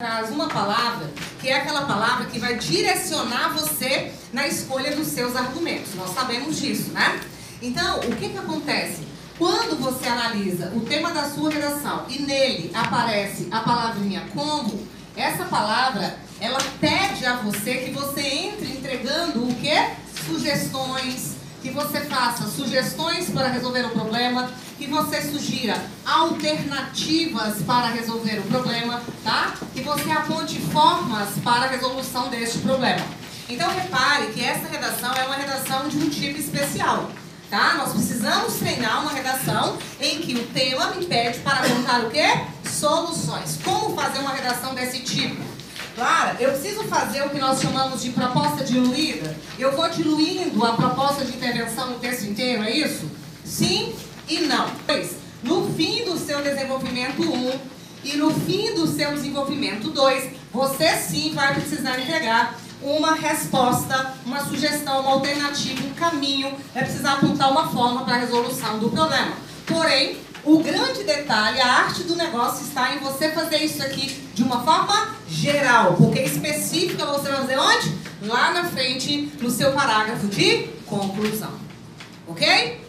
traz uma palavra que é aquela palavra que vai direcionar você na escolha dos seus argumentos. Nós sabemos disso, né? Então, o que, que acontece? Quando você analisa o tema da sua redação e nele aparece a palavrinha como, essa palavra, ela pede a você que você entre entregando o que? Sugestões, que você faça sugestões para resolver o problema, que você sugira alternativas para resolver o problema, tá? Que você aponte formas para a resolução deste problema. Então repare que essa redação é uma redação de um tipo especial. Tá? Nós precisamos treinar uma redação em que o tema me pede para apontar o quê? Soluções. Como fazer uma redação desse tipo? Clara, eu preciso fazer o que nós chamamos de proposta diluída. Eu vou diluindo a proposta de intervenção no texto inteiro, é isso? Sim e não. Pois, no fim do seu desenvolvimento 1 e no fim do seu desenvolvimento 2, você sim vai precisar entregar uma resposta, uma sugestão, uma alternativa, um caminho, vai precisar apontar uma forma para a resolução do problema. Porém, o grande detalhe, a arte do negócio está em você fazer isso aqui de uma forma geral, porque específica você vai fazer onde? Lá na frente, no seu parágrafo de conclusão. Ok?